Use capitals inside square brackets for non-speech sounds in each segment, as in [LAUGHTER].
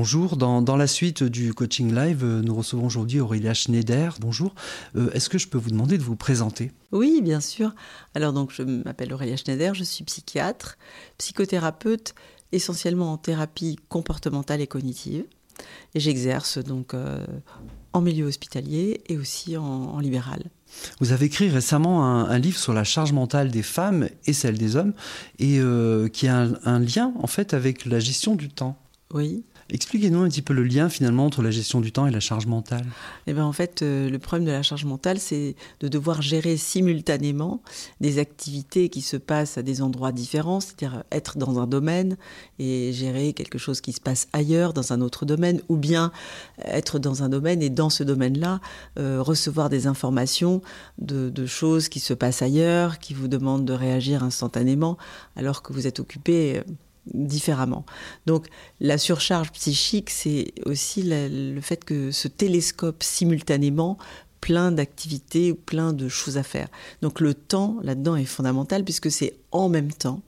Bonjour, dans, la suite du coaching live, euh, nous recevons aujourd'hui Aurélia Schneider. Bonjour, euh, est-ce que je peux vous demander de vous présenter? Oui, bien sûr. Alors donc je m'appelle Aurélia Schneider, je suis psychiatre, psychothérapeute, essentiellement en thérapie comportementale et cognitive. Et j'exerce donc euh, en milieu hospitalier et aussi en, libéral. Vous avez écrit récemment un, livre sur la charge mentale des femmes et celle des hommes, et qui a un, un lien en fait avec la gestion du temps. Oui. Expliquez-nous un petit peu le lien finalement entre la gestion du temps et la charge mentale. Eh ben, en fait, euh, le problème de la charge mentale, c'est de devoir gérer simultanément des activités qui se passent à des endroits différents, c'est-à-dire être dans un domaine et gérer quelque chose qui se passe ailleurs, dans un autre domaine, ou bien être dans un domaine et dans ce domaine-là, euh, recevoir des informations de, choses qui se passent ailleurs, qui vous demandent de réagir instantanément, alors que vous êtes occupé euh, différemment. Donc la surcharge psychique, c'est aussi le fait que ce télescope simultanément plein d'activités ou plein de choses à faire. Donc le temps là-dedans est fondamental puisque c'est en même temps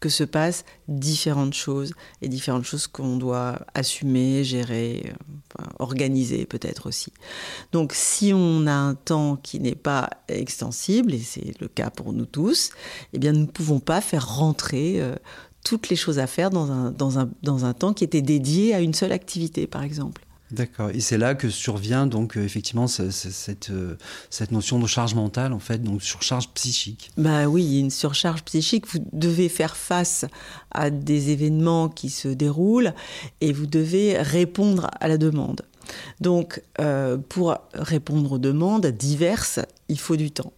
que se passent différentes choses et différentes choses qu'on doit assumer, gérer, organiser peut-être aussi. Donc si on a un temps qui n'est pas extensible, et c'est le cas pour nous tous, eh bien nous ne pouvons pas faire rentrer euh, toutes les choses à faire dans un, dans un, dans un temps qui était dédié à une seule activité, par exemple. D'accord. Et c'est là que survient donc euh, effectivement cette, euh, cette notion de charge mentale, en fait, donc surcharge psychique. Bah oui, une surcharge psychique. Vous devez faire face à des événements qui se déroulent et vous devez répondre à la demande. Donc, euh, pour répondre aux demandes diverses, il faut du temps.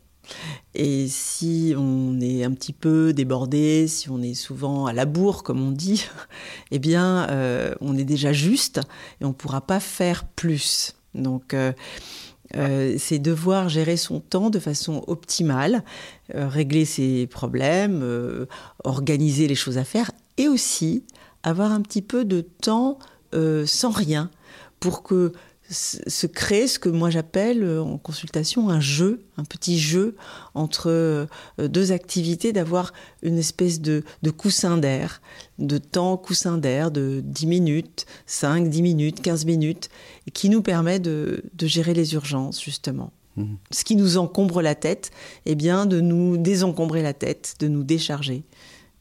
Et si on est un petit peu débordé, si on est souvent à la bourre, comme on dit, [LAUGHS] eh bien, euh, on est déjà juste et on ne pourra pas faire plus. Donc, euh, euh, c'est devoir gérer son temps de façon optimale, régler ses problèmes, organiser les choses à faire et aussi avoir un petit peu de temps sans rien pour que se crée ce que moi j'appelle euh, en consultation un jeu, un petit jeu entre euh, deux activités, d'avoir une espèce de, coussin d'air, de temps coussin d'air de 10 minutes, 5, 10 minutes, 15 minutes, qui nous permet de, gérer les urgences justement. Mmh. Ce qui nous encombre la tête, eh bien de nous désencombrer la tête, de nous décharger.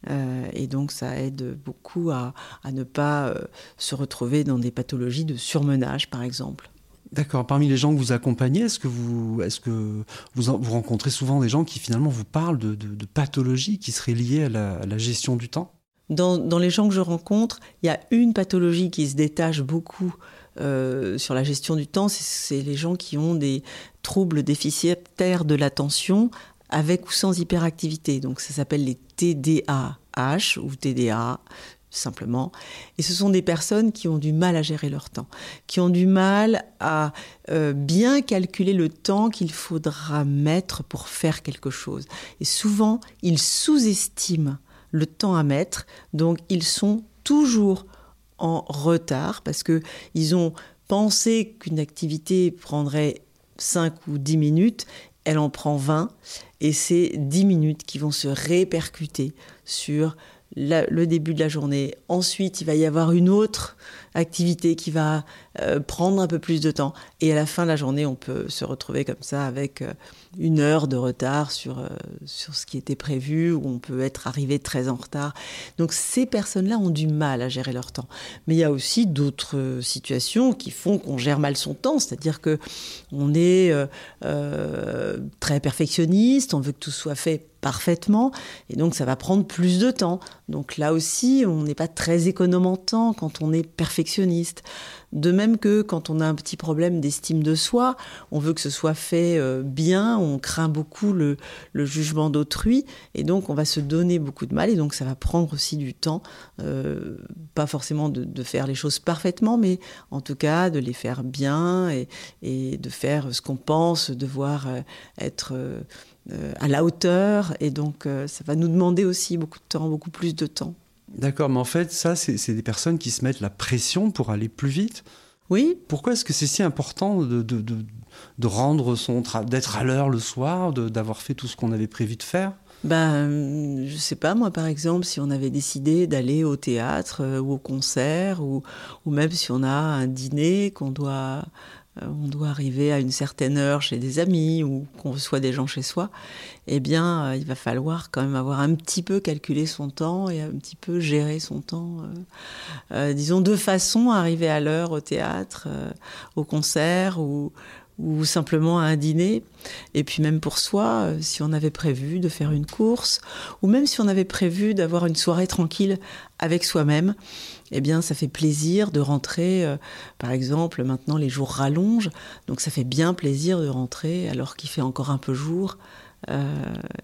Euh, et donc ça aide beaucoup à, ne pas euh, se retrouver dans des pathologies de surmenage, par exemple. D'accord. Parmi les gens que vous accompagnez, est-ce que vous, est-ce que vous, vous, rencontrez souvent des gens qui finalement vous parlent de, pathologies qui seraient liées à la, gestion du temps? Dans, les gens que je rencontre, il y a une pathologie qui se détache beaucoup euh, sur la gestion du temps, c'est les gens qui ont des troubles déficitaires de l'attention avec ou sans hyperactivité. Donc ça s'appelle les TDAH ou TDA simplement. Et ce sont des personnes qui ont du mal à gérer leur temps, qui ont du mal à euh, bien calculer le temps qu'il faudra mettre pour faire quelque chose. Et souvent, ils sous-estiment le temps à mettre, donc ils sont toujours en retard parce que ils ont pensé qu'une activité prendrait 5 ou 10 minutes elle en prend 20 et c'est 10 minutes qui vont se répercuter sur le début de la journée. Ensuite, il va y avoir une autre activité qui va euh, prendre un peu plus de temps. Et à la fin de la journée, on peut se retrouver comme ça avec euh, une heure de retard sur, euh, sur ce qui était prévu, ou on peut être arrivé très en retard. Donc ces personnes-là ont du mal à gérer leur temps. Mais il y a aussi d'autres situations qui font qu'on gère mal son temps, c'est-à-dire que on est très perfectionniste, on veut que tout soit fait parfaitement, et donc ça va prendre plus de temps. Donc là aussi, on n'est pas très économe en temps quand on est perfectionniste. De même que quand on a un petit problème d'estime de soi, on veut que ce soit fait euh, bien, on craint beaucoup le, jugement d'autrui, et donc on va se donner beaucoup de mal, et donc ça va prendre aussi du temps, euh, pas forcément de, faire les choses parfaitement, mais en tout cas de les faire bien et, et de faire ce qu'on pense devoir euh, être à la hauteur, et donc ça va nous demander aussi beaucoup de temps, beaucoup plus de temps. D'accord, mais en fait, ça, c'est des personnes qui se mettent la pression pour aller plus vite. Oui. Pourquoi est-ce que c'est si important de, de, de, rendre son d'être à l'heure le soir, d'avoir fait tout ce qu'on avait prévu de faire? Ben, je sais pas, moi, par exemple, si on avait décidé d'aller au théâtre euh, ou au concert, ou, ou même si on a un dîner qu'on doit on doit arriver à une certaine heure chez des amis ou qu'on reçoit des gens chez soi, eh bien, euh, il va falloir quand même avoir un petit peu calculé son temps et un petit peu gérer son temps. Euh, disons, de façon à arriver à l'heure au théâtre, au concert ou, ou simplement à un dîner. Et puis même pour soi, si on avait prévu de faire une course, ou même si on avait prévu d'avoir une soirée tranquille avec soi-même, eh bien, ça fait plaisir de rentrer. Euh, par exemple, maintenant, les jours rallongent, donc ça fait bien plaisir de rentrer alors qu'il fait encore un peu jour. Euh,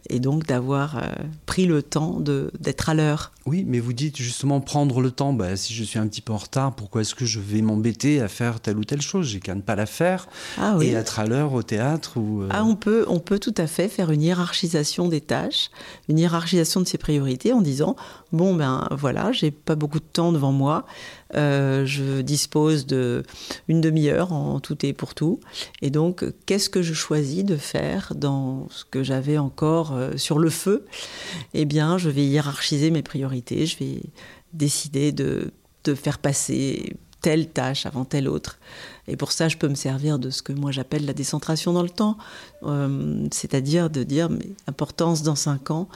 et donc d'avoir euh, pris le temps d'être à l'heure. Oui, mais vous dites justement prendre le temps. Bah, si je suis un petit peu en retard, pourquoi est-ce que je vais m'embêter à faire telle ou telle chose? J'ai qu'à ne pas la faire ah et être à l'heure au théâtre ou. Ah, on peut, on peut tout à fait faire une hiérarchisation des tâches, une hiérarchisation de ses priorités en disant bon ben voilà, j'ai pas beaucoup de temps devant moi. Euh, je dispose de une demi-heure en tout et pour tout. Et donc, qu'est-ce que je choisis de faire dans ce que j'avais encore euh, sur le feu? Eh bien, je vais hiérarchiser mes priorités. Je vais décider de, de faire passer telle tâche avant telle autre. Et pour ça, je peux me servir de ce que moi j'appelle la décentration dans le temps, euh, c'est-à-dire de dire mais importance dans cinq ans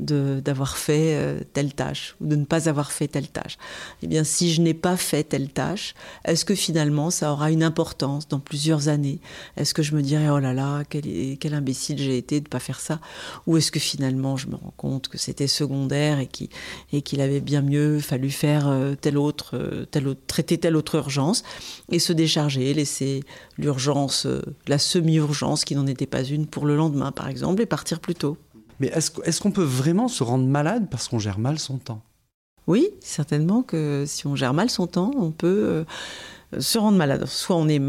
d'avoir fait euh, telle tâche ou de ne pas avoir fait telle tâche. Eh bien, si je n'ai pas fait telle tâche, est-ce que finalement ça aura une importance dans plusieurs années? Est-ce que je me dirais oh là là, quel, imbécile j'ai été de ne pas faire ça? Ou est-ce que finalement je me rends compte que c'était secondaire et qu'il avait bien mieux fallu faire euh, telle autre, traiter telle autre urgence et se décharger, laisser l'urgence, la semi-urgence qui n'en était pas une pour le lendemain par exemple et partir plus tôt. Mais est-ce qu'on peut vraiment se rendre malade parce qu'on gère mal son temps? Oui, certainement que si on gère mal son temps, on peut euh, se rendre malade. Soit on est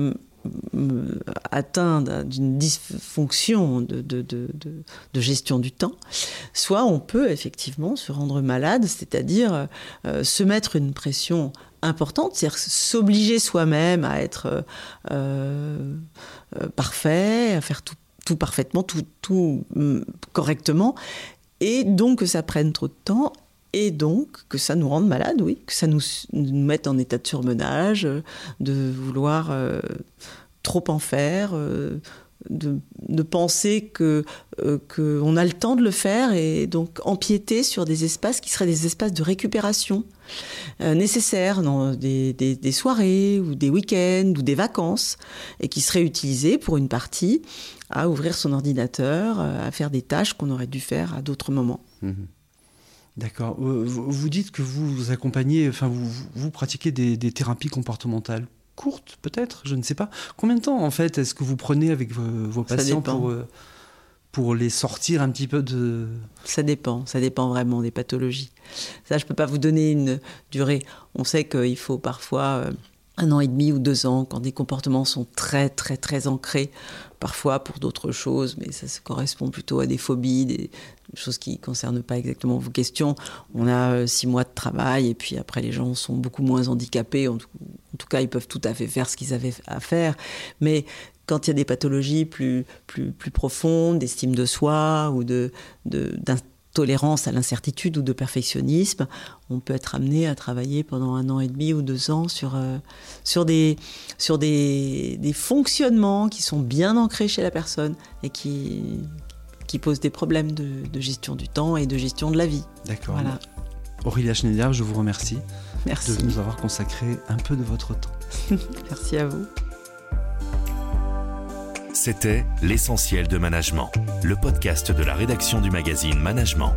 atteint d'une dysfonction de, de, gestion du temps, soit on peut effectivement se rendre malade, c'est-à-dire euh, se mettre une pression importante, c'est-à-dire s'obliger soi-même à être euh, parfait, à faire tout parfaitement, tout, mm, correctement, et donc que ça prenne trop de temps, et donc que ça nous rende malades, oui, que ça nous, mette en état de surmenage, de vouloir euh, trop en faire, euh, de, penser que euh, qu'on a le temps de le faire et donc empiéter sur des espaces qui seraient des espaces de récupération nécessaires dans des, des, soirées ou des week-ends ou des vacances et qui seraient utilisés pour une partie à ouvrir son ordinateur, euh, à faire des tâches qu'on aurait dû faire à d'autres moments. Mhm. D'accord. Euh, vous dites que vous accompagnez, enfin vous, vous pratiquez des, thérapies comportementales courtes, peut-être, je ne sais pas. Combien de temps en fait est-ce que vous prenez avec vos, patients pour, euh, pour les sortir un petit peu de... Ça dépend, ça dépend vraiment des pathologies. Ça, je ne peux pas vous donner une durée. On sait qu'il faut parfois un an et demi ou deux ans, quand des comportements sont très très très ancrés, parfois pour d'autres choses, mais ça, correspond plutôt à des phobies, des choses qui ne concernent pas exactement vos questions. On a euh, six mois de travail et puis après les gens sont beaucoup moins handicapés, en tout, cas ils peuvent tout à fait faire ce qu'ils avaient à faire, mais quand il y a des pathologies plus, plus, plus profondes, d'estime de soi ou de, de, tolérance à l'incertitude ou de perfectionnisme, on peut être amené à travailler pendant un an et demi ou deux ans sur, euh, sur, des, sur des, des, fonctionnements qui sont bien ancrés chez la personne et qui, qui posent des problèmes de, de gestion du temps et de gestion de la vie. D'accord. Voilà. Aurélia Schneider, je vous remercie Merci. de nous avoir consacré un peu de votre temps. [LAUGHS] Merci à vous. C'était L'essentiel de management, le podcast de la rédaction du magazine Management.